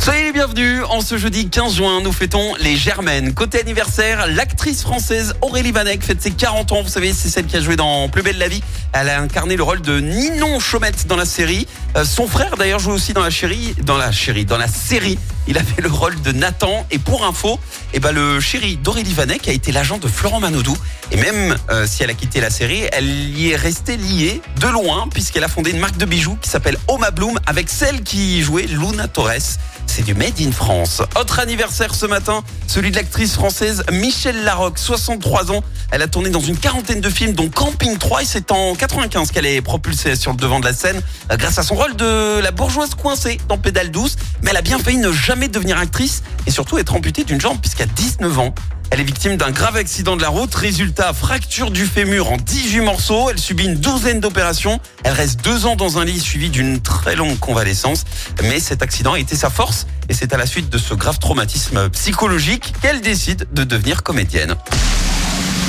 Soyez les bienvenus. En ce jeudi 15 juin, nous fêtons les Germaines. Côté anniversaire, l'actrice française Aurélie Vanek fête ses 40 ans. Vous savez, c'est celle qui a joué dans Plus belle la vie. Elle a incarné le rôle de Ninon Chaumette dans la série. Euh, son frère, d'ailleurs, joue aussi dans la chérie, dans la chérie, dans la série. Il avait le rôle de Nathan. Et pour info, eh ben, le chéri d'Aurélie Vanek a été l'agent de Florent Manodou. Et même euh, si elle a quitté la série, elle y est restée liée de loin puisqu'elle a fondé une marque de bijoux qui s'appelle Oma Bloom avec celle qui jouait Luna Torres. C'est du Made in France. Autre anniversaire ce matin, celui de l'actrice française Michelle Larocque, 63 ans. Elle a tourné dans une quarantaine de films, dont Camping 3, et c'est en 95 qu'elle est propulsée sur le devant de la scène euh, grâce à son rôle de la bourgeoise coincée dans Pédale douce. Mais elle a bien failli ne jamais devenir actrice et surtout être amputée d'une jambe puisqu'à 19 ans, elle est victime d'un grave accident de la route. Résultat, fracture du fémur en 18 morceaux. Elle subit une douzaine d'opérations. Elle reste deux ans dans un lit suivi d'une très longue convalescence. Mais cet accident a été sa force. Et c'est à la suite de ce grave traumatisme psychologique qu'elle décide de devenir comédienne.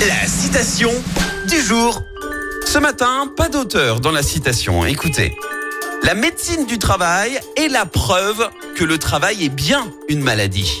La citation du jour. Ce matin, pas d'auteur dans la citation. Écoutez. La médecine du travail est la preuve que le travail est bien une maladie.